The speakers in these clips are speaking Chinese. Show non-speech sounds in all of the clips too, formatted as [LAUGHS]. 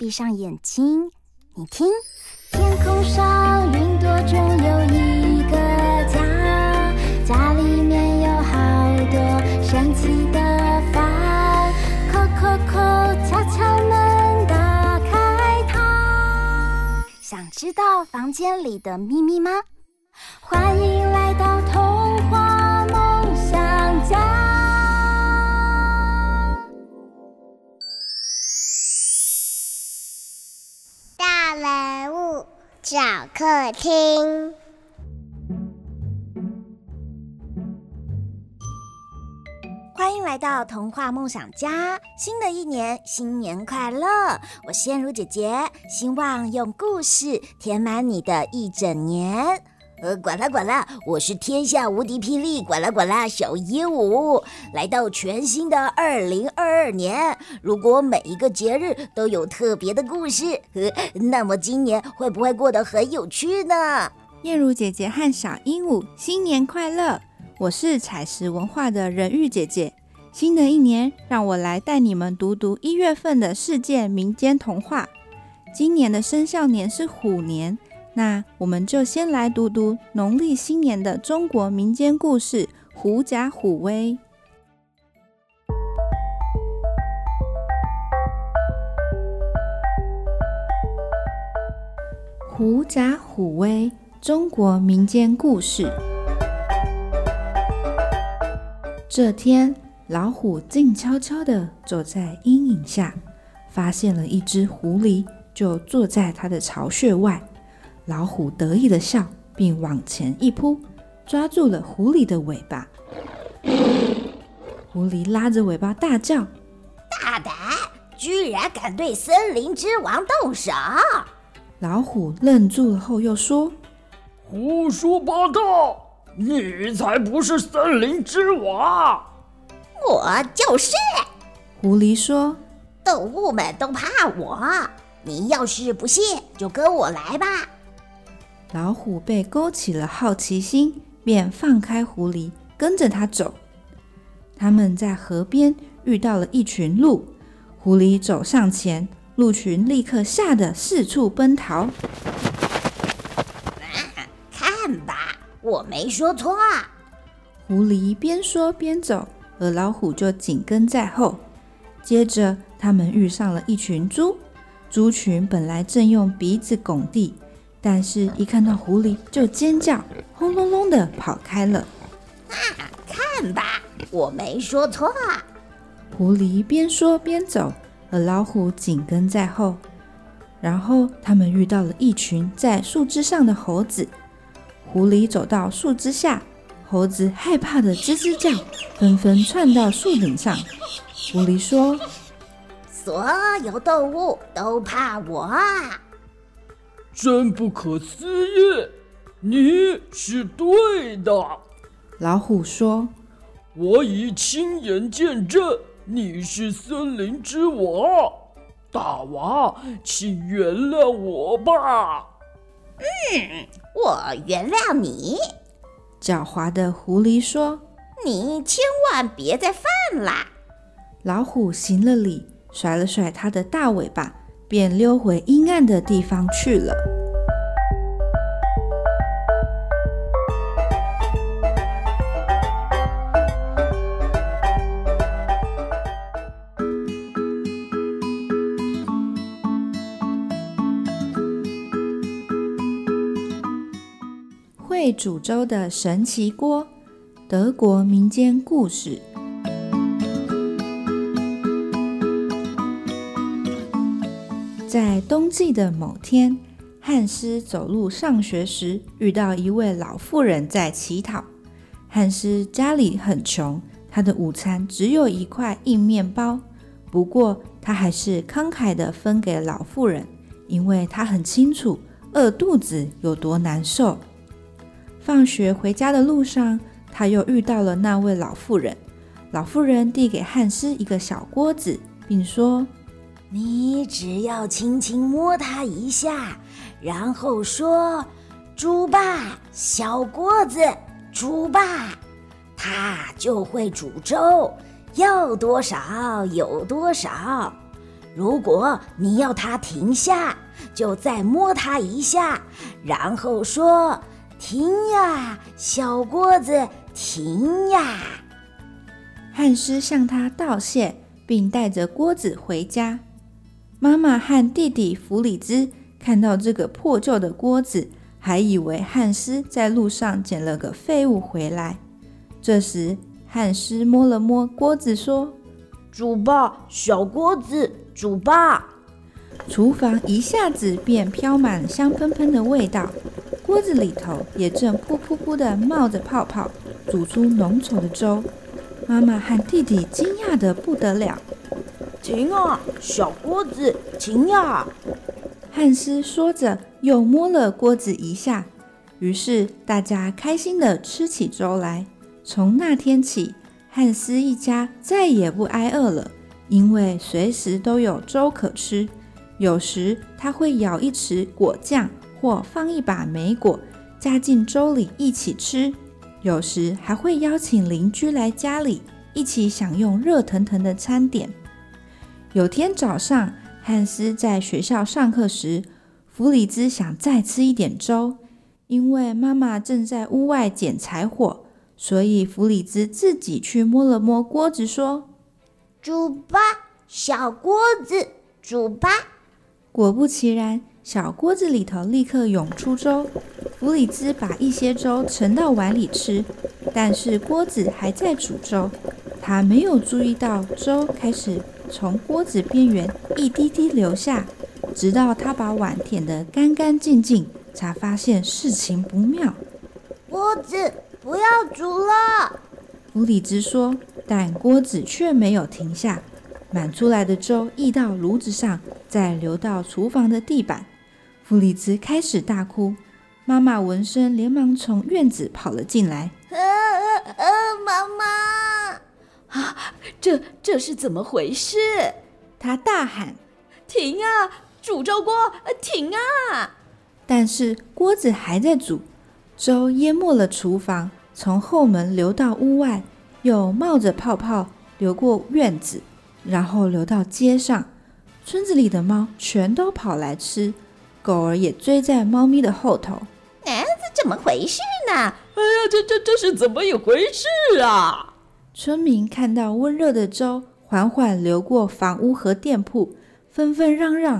闭上眼睛，你听，天空上云朵中有一个家，家里面有好多神奇的房，叩叩叩，敲敲门，打开它。想知道房间里的秘密吗？欢迎来到童话梦想家。客厅，欢迎来到童话梦想家。新的一年，新年快乐！我是燕如姐姐，希望用故事填满你的一整年。呃，管啦管啦，我是天下无敌霹雳，管啦管啦，小鹦鹉来到全新的二零二二年。如果每一个节日都有特别的故事，呃，那么今年会不会过得很有趣呢？燕如姐姐和小鹦鹉新年快乐！我是采石文化的人玉姐姐。新的一年，让我来带你们读读一月份的世界民间童话。今年的生肖年是虎年。那我们就先来读读农历新年的中国民间故事《狐假虎威》。狐假虎威，中国民间故事。这天，老虎静悄悄地走在阴影下，发现了一只狐狸，就坐在它的巢穴外。老虎得意的笑，并往前一扑，抓住了狐狸的尾巴。狐狸拉着尾巴大叫：“大胆，居然敢对森林之王动手！”老虎愣住了后又说：“胡说八道，你才不是森林之王！”我就是。狐狸说：“动物们都怕我，你要是不信，就跟我来吧。”老虎被勾起了好奇心，便放开狐狸，跟着它走。他们在河边遇到了一群鹿，狐狸走上前，鹿群立刻吓得四处奔逃。啊，看吧，我没说错。狐狸边说边走，而老虎就紧跟在后。接着，他们遇上了一群猪，猪群本来正用鼻子拱地。但是，一看到狐狸就尖叫，轰隆隆的跑开了。啊，看吧，我没说错。狐狸边说边走，而老虎紧跟在后。然后，他们遇到了一群在树枝上的猴子。狐狸走到树枝下，猴子害怕的吱吱叫，纷纷窜到树顶上。狐狸说：“所有动物都怕我。”真不可思议！你是对的，老虎说：“我已亲眼见证你是森林之王，大王，请原谅我吧。”嗯，我原谅你。狡猾的狐狸说：“你千万别再犯啦。”老虎行了礼，甩了甩它的大尾巴。便溜回阴暗的地方去了。会煮粥的神奇锅，德国民间故事。在冬季的某天，汉斯走路上学时，遇到一位老妇人在乞讨。汉斯家里很穷，他的午餐只有一块硬面包。不过，他还是慷慨地分给老妇人，因为他很清楚饿肚子有多难受。放学回家的路上，他又遇到了那位老妇人。老妇人递给汉斯一个小锅子，并说，你只要轻轻摸它一下，然后说“煮吧，小锅子，煮吧”，它就会煮粥，要多少有多少。如果你要它停下，就再摸它一下，然后说：“停呀，小锅子，停呀！”汉斯向他道谢，并带着锅子回家。妈妈和弟弟弗里兹看到这个破旧的锅子，还以为汉斯在路上捡了个废物回来。这时，汉斯摸了摸锅子，说：“煮吧，小锅子，煮吧。”厨房一下子便飘满香喷喷的味道，锅子里头也正噗噗噗地冒着泡泡，煮出浓稠的粥。妈妈和弟弟惊讶得不得了。停啊，小锅子，停呀！汉斯说着，又摸了锅子一下。于是大家开心地吃起粥来。从那天起，汉斯一家再也不挨饿了，因为随时都有粥可吃。有时他会舀一匙果酱，或放一把莓果，加进粥里一起吃。有时还会邀请邻居来家里一起享用热腾腾的餐点。有天早上，汉斯在学校上课时，弗里兹想再吃一点粥，因为妈妈正在屋外捡柴火，所以弗里兹自己去摸了摸锅子，说：“煮吧，小锅子，煮吧。”果不其然，小锅子里头立刻涌出粥。弗里兹把一些粥盛到碗里吃，但是锅子还在煮粥。他没有注意到粥开始从锅子边缘一滴滴流下，直到他把碗舔得干干净净，才发现事情不妙。锅子不要煮了，弗里兹说，但锅子却没有停下。满出来的粥溢到炉子上，再流到厨房的地板。弗里兹开始大哭。妈妈闻声，连忙从院子跑了进来。呃呃呃，妈妈！啊，这这是怎么回事？他大喊：“停啊！煮粥锅，停啊！”但是锅子还在煮，粥淹没了厨房，从后门流到屋外，又冒着泡泡流过院子，然后流到街上。村子里的猫全都跑来吃，狗儿也追在猫咪的后头。哎，这怎么回事呢？哎呀，这这这是怎么一回事啊？村民看到温热的粥缓缓流过房屋和店铺，纷纷嚷嚷：“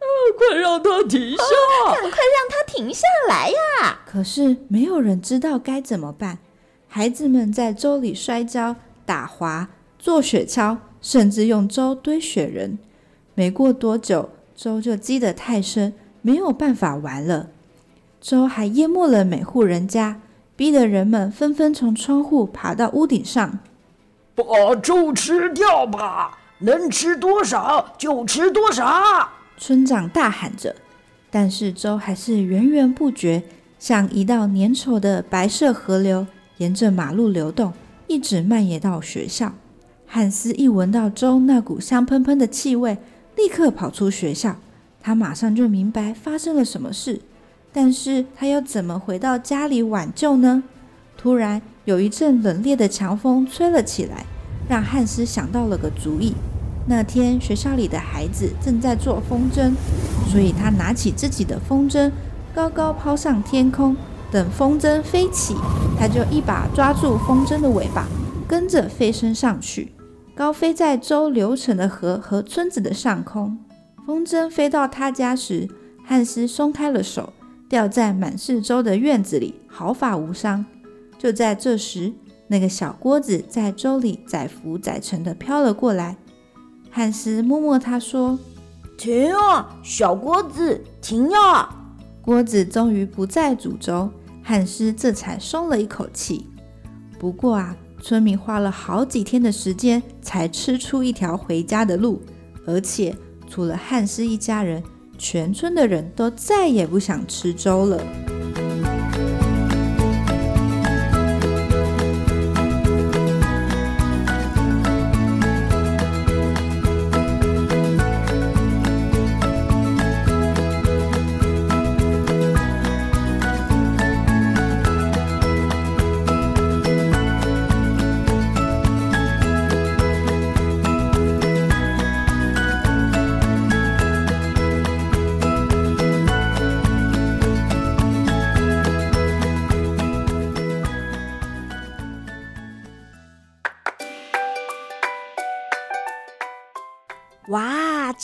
啊，快让它停下！哦，赶快让它停下来呀！”可是没有人知道该怎么办。孩子们在粥里摔跤、打滑、做雪橇，甚至用粥堆雪人。没过多久，粥就积得太深，没有办法玩了。粥还淹没了每户人家，逼得人们纷纷从窗户爬到屋顶上，把粥吃掉吧，能吃多少就吃多少。村长大喊着，但是粥还是源源不绝，像一道粘稠的白色河流，沿着马路流动，一直蔓延到学校。汉斯一闻到粥那股香喷喷的气味，立刻跑出学校。他马上就明白发生了什么事。但是他要怎么回到家里挽救呢？突然有一阵冷冽的强风吹了起来，让汉斯想到了个主意。那天学校里的孩子正在做风筝，所以他拿起自己的风筝，高高抛上天空。等风筝飞起，他就一把抓住风筝的尾巴，跟着飞升上去，高飞在周流程的河和村子的上空。风筝飞到他家时，汉斯松开了手。掉在满是粥的院子里，毫发无伤。就在这时，那个小锅子在粥里载浮载沉地飘了过来。汉斯摸摸它，说：“停啊，小锅子，停啊！”锅子终于不再煮粥，汉斯这才松了一口气。不过啊，村民花了好几天的时间才吃出一条回家的路，而且除了汉斯一家人。全村的人都再也不想吃粥了。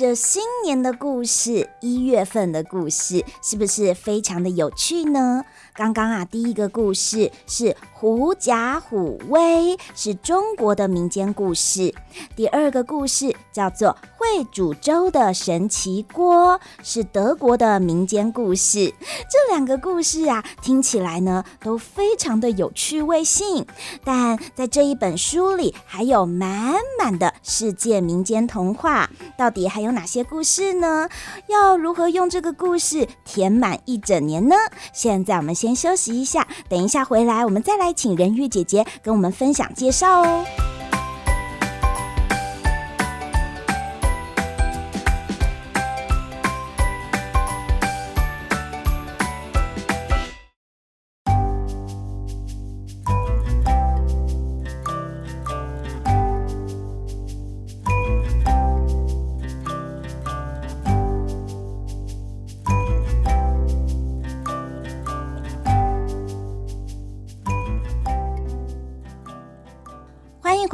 的心年的故事，一月份的故事，是不是非常的有趣呢？刚刚啊，第一个故事是狐假虎威，是中国的民间故事。第二个故事叫做会煮粥的神奇锅，是德国的民间故事。这两个故事啊，听起来呢都非常的有趣味性。但在这一本书里，还有满满的世界民间童话。到底还有哪些故事是呢？要如何用这个故事填满一整年呢？现在我们。先休息一下，等一下回来，我们再来请人鱼姐姐跟我们分享介绍哦。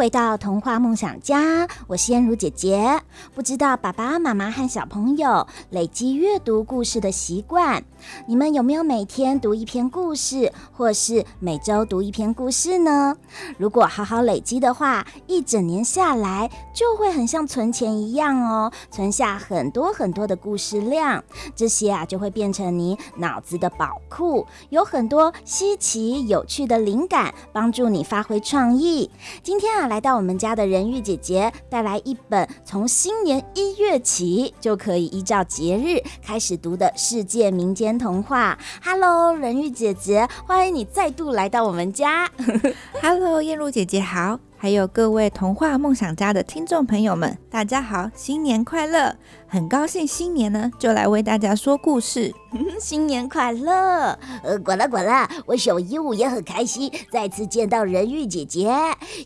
回到童话梦想家，我是燕如姐姐。不知道爸爸妈妈和小朋友累积阅读故事的习惯，你们有没有每天读一篇故事，或是每周读一篇故事呢？如果好好累积的话，一整年下来就会很像存钱一样哦，存下很多很多的故事量。这些啊，就会变成你脑子的宝库，有很多稀奇有趣的灵感，帮助你发挥创意。今天啊，来来到我们家的人玉姐姐带来一本从新年一月起就可以依照节日开始读的世界民间童话。Hello，人鱼姐姐，欢迎你再度来到我们家。[LAUGHS] Hello，燕如姐姐好。还有各位童话梦想家的听众朋友们，大家好，新年快乐！很高兴新年呢，就来为大家说故事。[LAUGHS] 新年快乐！呃，管啦管啦，我小鹦鹉也很开心，再次见到人鱼姐姐。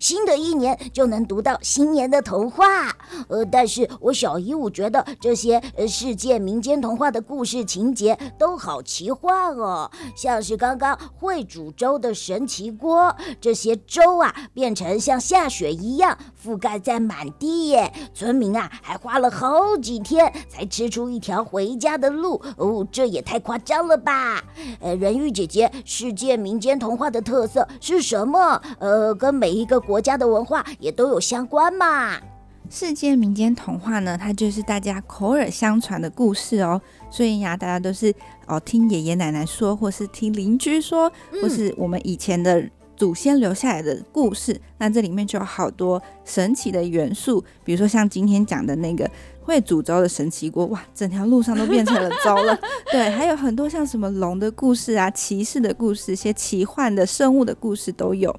新的一年就能读到新年的童话。呃，但是我小鹦鹉觉得这些呃世界民间童话的故事情节都好奇幻哦，像是刚刚会煮粥的神奇锅，这些粥啊变成像。下雪一样覆盖在满地耶，村民啊还花了好几天才吃出一条回家的路哦，这也太夸张了吧！呃，人鱼姐姐，世界民间童话的特色是什么？呃，跟每一个国家的文化也都有相关嘛？世界民间童话呢，它就是大家口耳相传的故事哦，所以呀，大家都是哦听爷爷奶奶说，或是听邻居说，或是我们以前的。祖先留下来的故事，那这里面就有好多神奇的元素，比如说像今天讲的那个会煮粥的神奇锅，哇，整条路上都变成了粥了。[LAUGHS] 对，还有很多像什么龙的故事啊、骑士的故事、一些奇幻的生物的故事都有。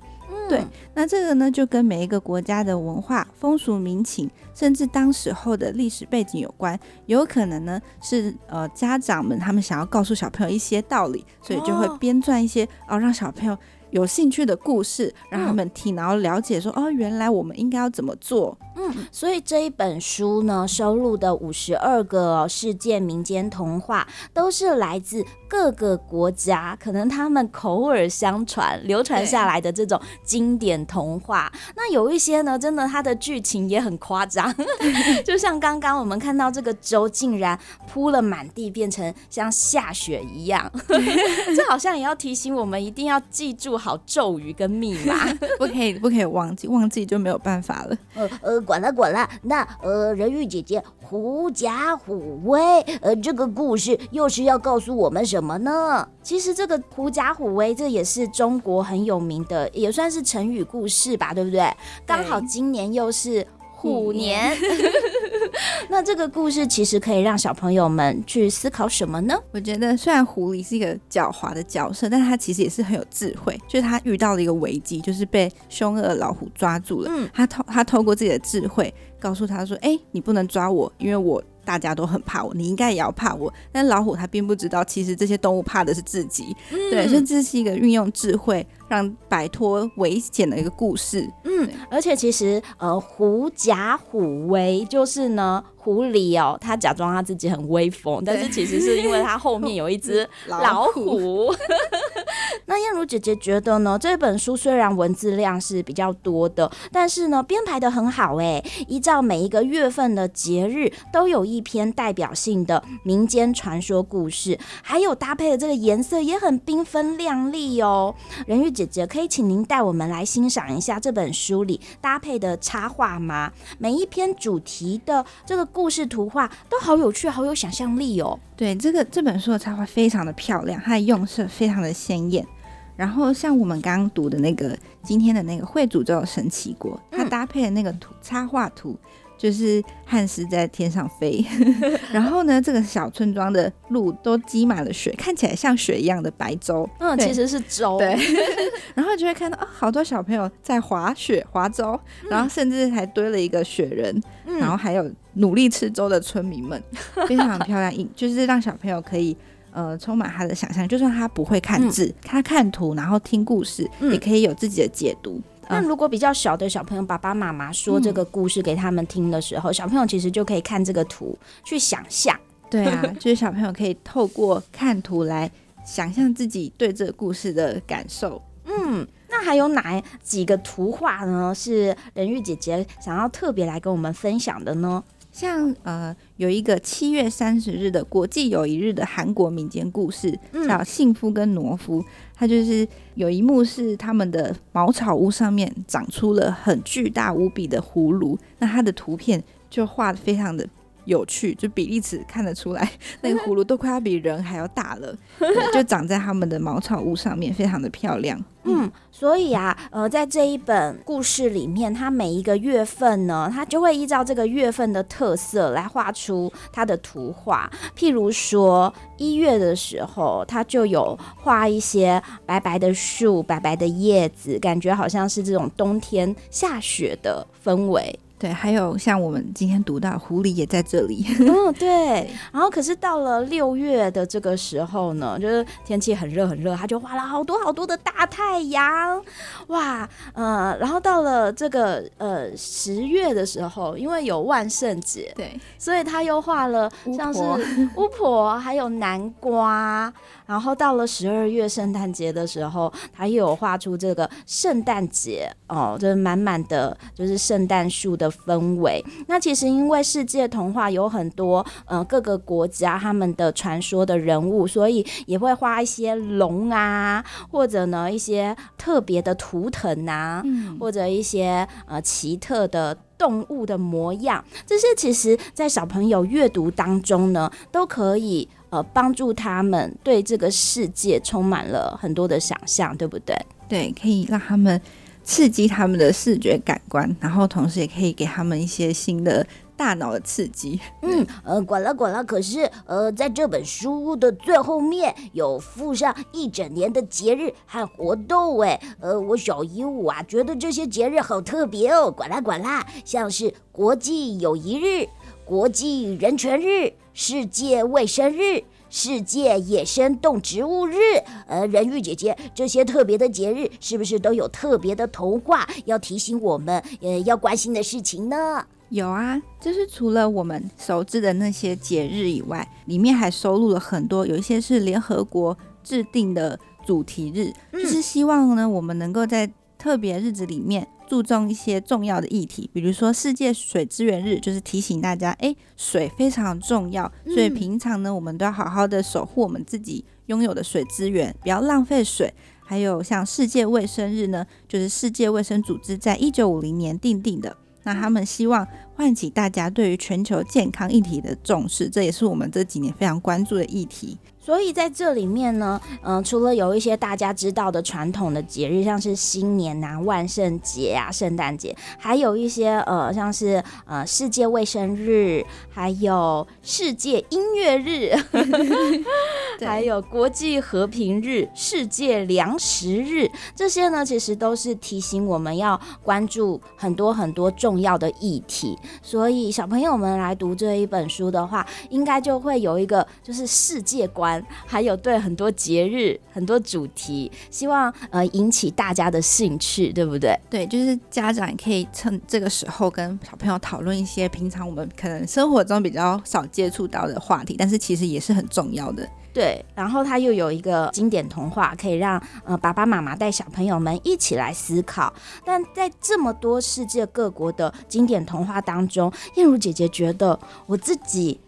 对，那这个呢，就跟每一个国家的文化、风俗民情，甚至当时候的历史背景有关。有可能呢，是呃家长们他们想要告诉小朋友一些道理，所以就会编撰一些哦，让小朋友。有兴趣的故事，让他们听，然后了解说，哦，原来我们应该要怎么做。嗯，所以这一本书呢，收录的五十二个世界民间童话，都是来自各个国家，可能他们口耳相传、流传下来的这种经典童话。那有一些呢，真的它的剧情也很夸张，[LAUGHS] 就像刚刚我们看到这个粥竟然铺了满地，变成像下雪一样，[LAUGHS] 这好像也要提醒我们，一定要记住好咒语跟密码，[LAUGHS] 不可以不可以忘记，忘记就没有办法了。呃呃。管了管了，那呃，人鱼姐姐狐假虎威，呃，这个故事又是要告诉我们什么呢？其实这个狐假虎威，这也是中国很有名的，也算是成语故事吧，对不对？刚好今年又是。虎年，[LAUGHS] 那这个故事其实可以让小朋友们去思考什么呢？我觉得虽然狐狸是一个狡猾的角色，但他其实也是很有智慧。就是他遇到了一个危机，就是被凶恶老虎抓住了。嗯，他透他透过自己的智慧告诉他说：“哎，你不能抓我，因为我。”大家都很怕我，你应该也要怕我。但老虎它并不知道，其实这些动物怕的是自己。嗯、对，所以这是一个运用智慧让摆脱危险的一个故事。嗯，而且其实呃，狐假虎威就是呢，狐狸哦，他假装他自己很威风，但是其实是因为他后面有一只 [LAUGHS] 老虎。[LAUGHS] 那燕如姐姐觉得呢，这本书虽然文字量是比较多的，但是呢编排的很好诶，依照每一个月份的节日都有一篇代表性的民间传说故事，还有搭配的这个颜色也很缤纷亮丽哦。人玉姐姐可以请您带我们来欣赏一下这本书里搭配的插画吗？每一篇主题的这个故事图画都好有趣，好有想象力哦。对，这个这本书的插画非常的漂亮，它的用色非常的鲜艳。然后像我们刚刚读的那个今天的那个会诅咒的神奇国，它搭配的那个图插画图。就是汉斯在天上飞，[LAUGHS] 然后呢，这个小村庄的路都积满了雪，看起来像雪一样的白粥。嗯，其实是粥。对，[LAUGHS] 然后就会看到啊、哦，好多小朋友在滑雪、滑粥，然后甚至还堆了一个雪人，嗯、然后还有努力吃粥的村民们，[LAUGHS] 非常漂亮。就是让小朋友可以呃充满他的想象，就算他不会看字，嗯、他看图，然后听故事，也可以有自己的解读。那如果比较小的小朋友，爸爸妈妈说这个故事给他们听的时候，嗯、小朋友其实就可以看这个图去想象。对啊，[LAUGHS] 就是小朋友可以透过看图来想象自己对这个故事的感受。嗯，那还有哪几个图画呢？是人玉姐姐想要特别来跟我们分享的呢？像呃，有一个七月三十日的国际友谊日的韩国民间故事，叫《幸福跟农夫》。它就是有一幕是他们的茅草屋上面长出了很巨大无比的葫芦，那它的图片就画的非常的有趣，就比例尺看得出来，[LAUGHS] 那个葫芦都快要比人还要大了，就长在他们的茅草屋上面，非常的漂亮。嗯，所以啊，呃，在这一本故事里面，它每一个月份呢，它就会依照这个月份的特色来画出它的图画。譬如说一月的时候，它就有画一些白白的树、白白的叶子，感觉好像是这种冬天下雪的氛围。对，还有像我们今天读到狐狸也在这里。[LAUGHS] [LAUGHS] 嗯，对。然后可是到了六月的这个时候呢，就是天气很热很热，它就画了好多好多的大太阳，哇，呃，然后到了这个呃十月的时候，因为有万圣节，对，所以他又画了像是巫婆，还有南瓜。然后到了十二月圣诞节的时候，他又有画出这个圣诞节哦，就是满满的就是圣诞树的氛围。那其实因为世界童话有很多呃各个国家他们的传说的人物，所以也会画一些龙啊，或者呢一些特别的图腾啊，嗯、或者一些呃奇特的动物的模样。这些其实在小朋友阅读当中呢，都可以。呃，帮助他们对这个世界充满了很多的想象，对不对？对，可以让他们刺激他们的视觉感官，然后同时也可以给他们一些新的大脑的刺激。嗯，呃，管了管了。可是，呃，在这本书的最后面有附上一整年的节日和活动。哎，呃，我小鹦鹉啊，觉得这些节日好特别哦。管啦管啦，像是国际友谊日、国际人权日。世界卫生日、世界野生动植物日，呃，人玉姐姐，这些特别的节日是不是都有特别的童话要提醒我们，呃，要关心的事情呢？有啊，就是除了我们熟知的那些节日以外，里面还收录了很多，有一些是联合国制定的主题日，嗯、就是希望呢，我们能够在特别日子里面。注重一些重要的议题，比如说世界水资源日，就是提醒大家，哎，水非常重要，所以平常呢，我们都要好好的守护我们自己拥有的水资源，不要浪费水。还有像世界卫生日呢，就是世界卫生组织在一九五零年定定的，那他们希望唤起大家对于全球健康议题的重视，这也是我们这几年非常关注的议题。所以在这里面呢，嗯、呃，除了有一些大家知道的传统的节日，像是新年啊、万圣节啊、圣诞节，还有一些呃，像是呃世界卫生日，还有世界音乐日，[LAUGHS] 还有国际和平日、世界粮食日，这些呢，其实都是提醒我们要关注很多很多重要的议题。所以小朋友们来读这一本书的话，应该就会有一个就是世界观。玩，还有对很多节日、很多主题，希望呃引起大家的兴趣，对不对？对，就是家长也可以趁这个时候跟小朋友讨论一些平常我们可能生活中比较少接触到的话题，但是其实也是很重要的。对，然后他又有一个经典童话，可以让呃爸爸妈妈带小朋友们一起来思考。但在这么多世界各国的经典童话当中，燕如姐姐觉得我自己。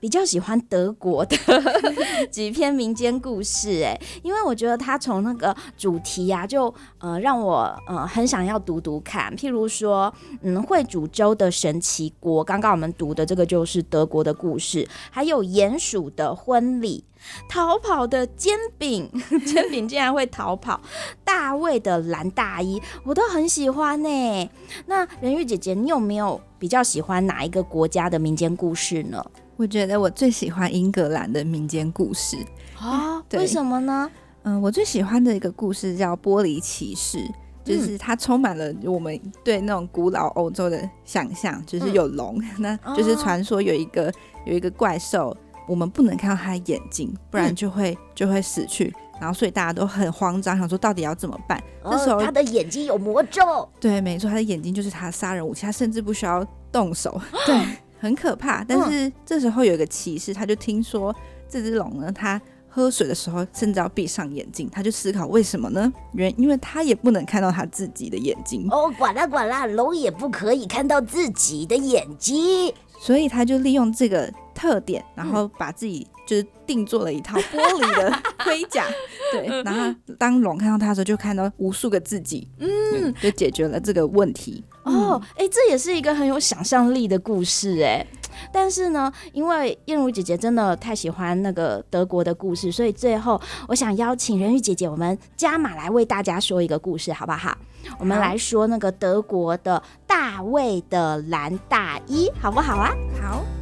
比较喜欢德国的 [LAUGHS] 几篇民间故事，哎，因为我觉得它从那个主题呀、啊，就呃让我呃很想要读读看。譬如说，嗯，会煮粥的神奇锅，刚刚我们读的这个就是德国的故事，还有鼹鼠的婚礼，逃跑的煎饼，[LAUGHS] 煎饼竟然会逃跑，大卫的蓝大衣，我都很喜欢呢。那仁玉姐姐，你有没有比较喜欢哪一个国家的民间故事呢？我觉得我最喜欢英格兰的民间故事啊，为什么呢？嗯，我最喜欢的一个故事叫《玻璃骑士》，就是它充满了我们对那种古老欧洲的想象，就是有龙，[LAUGHS] 嗯、那就是传说有一个有一个怪兽，我们不能看到他的眼睛，不然就会、嗯、就会死去，然后所以大家都很慌张，想说到底要怎么办？那、哦、时候他的眼睛有魔咒，对，没错，他的眼睛就是他的杀人武器，他甚至不需要动手，[GASPS] 对。很可怕，但是这时候有一个骑士，他就听说这只龙呢，他喝水的时候甚至要闭上眼睛，他就思考为什么呢？原因为他也不能看到他自己的眼睛。哦，管啦管啦，龙也不可以看到自己的眼睛，所以他就利用这个特点，然后把自己就是定做了一套玻璃的盔甲，[LAUGHS] 对，然后当龙看到他的时候，就看到无数个自己，嗯，就解决了这个问题。哦，哎，这也是一个很有想象力的故事，哎。[TSK] 但是呢，因为燕如姐姐真的太喜欢那个德国的故事，所以最后我想邀请人鱼姐姐，我们加码来为大家说一个故事，好不？好，我们来说那个德国的大卫的蓝大衣，好不好啊？好。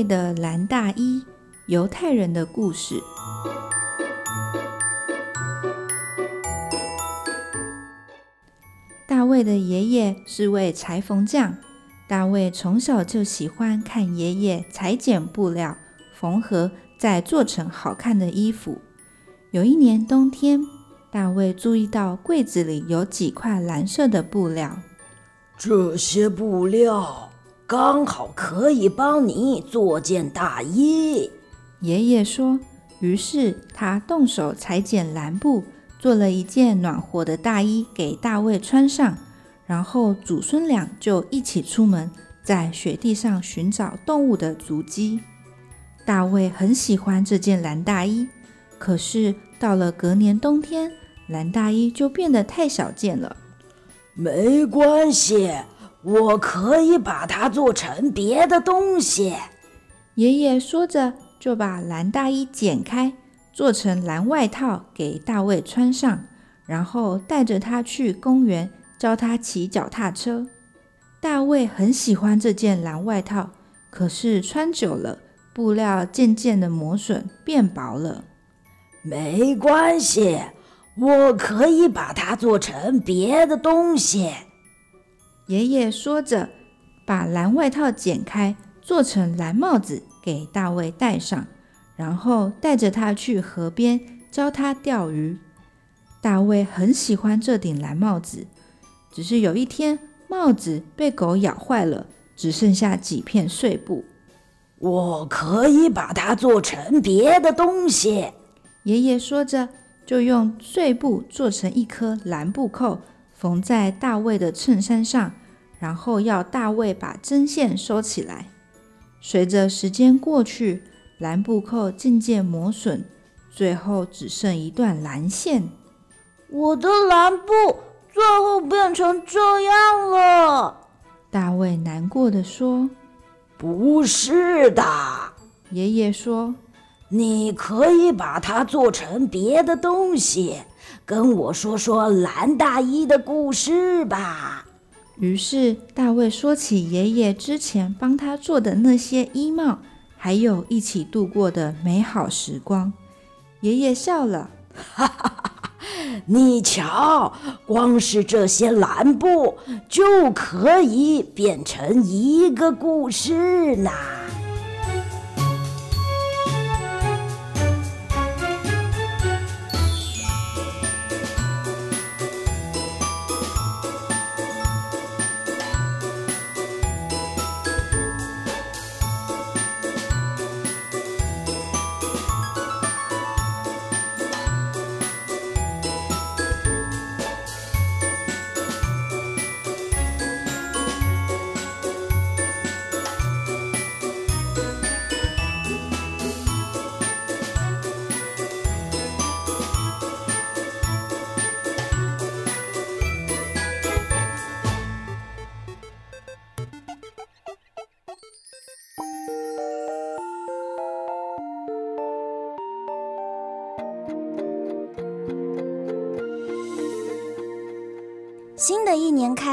大卫的蓝大衣，犹太人的故事。大卫的爷爷是位裁缝匠，大卫从小就喜欢看爷爷裁剪布料、缝合，再做成好看的衣服。有一年冬天，大卫注意到柜子里有几块蓝色的布料，这些布料。刚好可以帮你做件大衣，爷爷说。于是他动手裁剪蓝布，做了一件暖和的大衣给大卫穿上。然后祖孙俩就一起出门，在雪地上寻找动物的足迹。大卫很喜欢这件蓝大衣，可是到了隔年冬天，蓝大衣就变得太小件了。没关系。我可以把它做成别的东西。爷爷说着，就把蓝大衣剪开，做成蓝外套给大卫穿上，然后带着他去公园，教他骑脚踏车。大卫很喜欢这件蓝外套，可是穿久了，布料渐渐的磨损，变薄了。没关系，我可以把它做成别的东西。爷爷说着，把蓝外套剪开，做成蓝帽子给大卫戴上，然后带着他去河边教他钓鱼。大卫很喜欢这顶蓝帽子，只是有一天帽子被狗咬坏了，只剩下几片碎布。我可以把它做成别的东西。爷爷说着，就用碎布做成一颗蓝布扣，缝在大卫的衬衫上。然后要大卫把针线收起来。随着时间过去，蓝布扣渐渐磨损，最后只剩一段蓝线。我的蓝布最后变成这样了。大卫难过地说：“不是的。”爷爷说：“你可以把它做成别的东西，跟我说说蓝大衣的故事吧。”于是大卫说起爷爷之前帮他做的那些衣帽，还有一起度过的美好时光。爷爷笑了，哈哈哈。你瞧，光是这些蓝布就可以变成一个故事呢。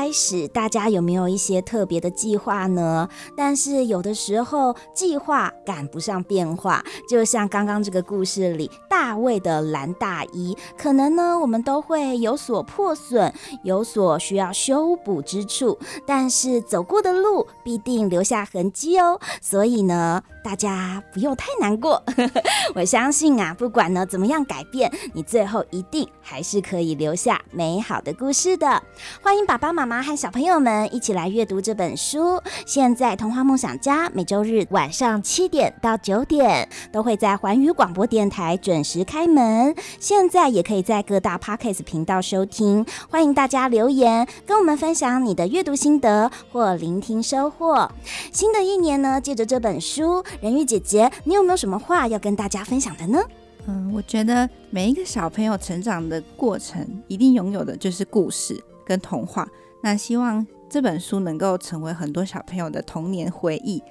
开始，大家有没有一些特别的计划呢？但是有的时候计划赶不上变化，就像刚刚这个故事里大卫的蓝大衣，可能呢我们都会有所破损，有所需要修补之处，但是走过的路必定留下痕迹哦。所以呢，大家不用太难过。[LAUGHS] 我相信啊，不管呢怎么样改变，你最后一定还是可以留下美好的故事的。欢迎爸爸妈妈和小朋友们一起来阅读这本书。现在童话梦想家每周日晚上七点到九点都会在环宇广播电台准时开门。现在也可以在各大 Podcast 频道收听。欢迎大家留言跟我们分享你的阅读心得或聆听收获。新的一年呢，借着这本书，人鱼姐姐，你有没有什么话要跟大家分享的呢？嗯，我觉得每一个小朋友成长的过程，一定拥有的就是故事。跟童话，那希望这本书能够成为很多小朋友的童年回忆。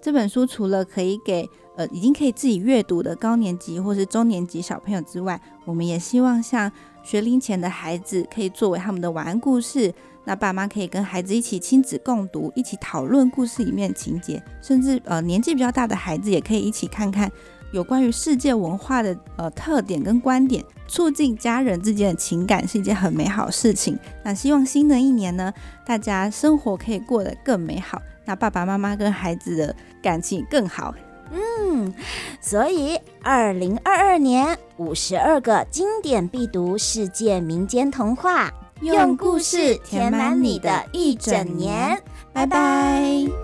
这本书除了可以给呃已经可以自己阅读的高年级或是中年级小朋友之外，我们也希望像学龄前的孩子可以作为他们的晚安故事。那爸妈可以跟孩子一起亲子共读，一起讨论故事里面的情节，甚至呃年纪比较大的孩子也可以一起看看。有关于世界文化的呃特点跟观点，促进家人之间的情感是一件很美好事情。那希望新的一年呢，大家生活可以过得更美好，那爸爸妈妈跟孩子的感情更好。嗯，所以二零二二年五十二个经典必读世界民间童话，用故事填满你的一整年。拜拜。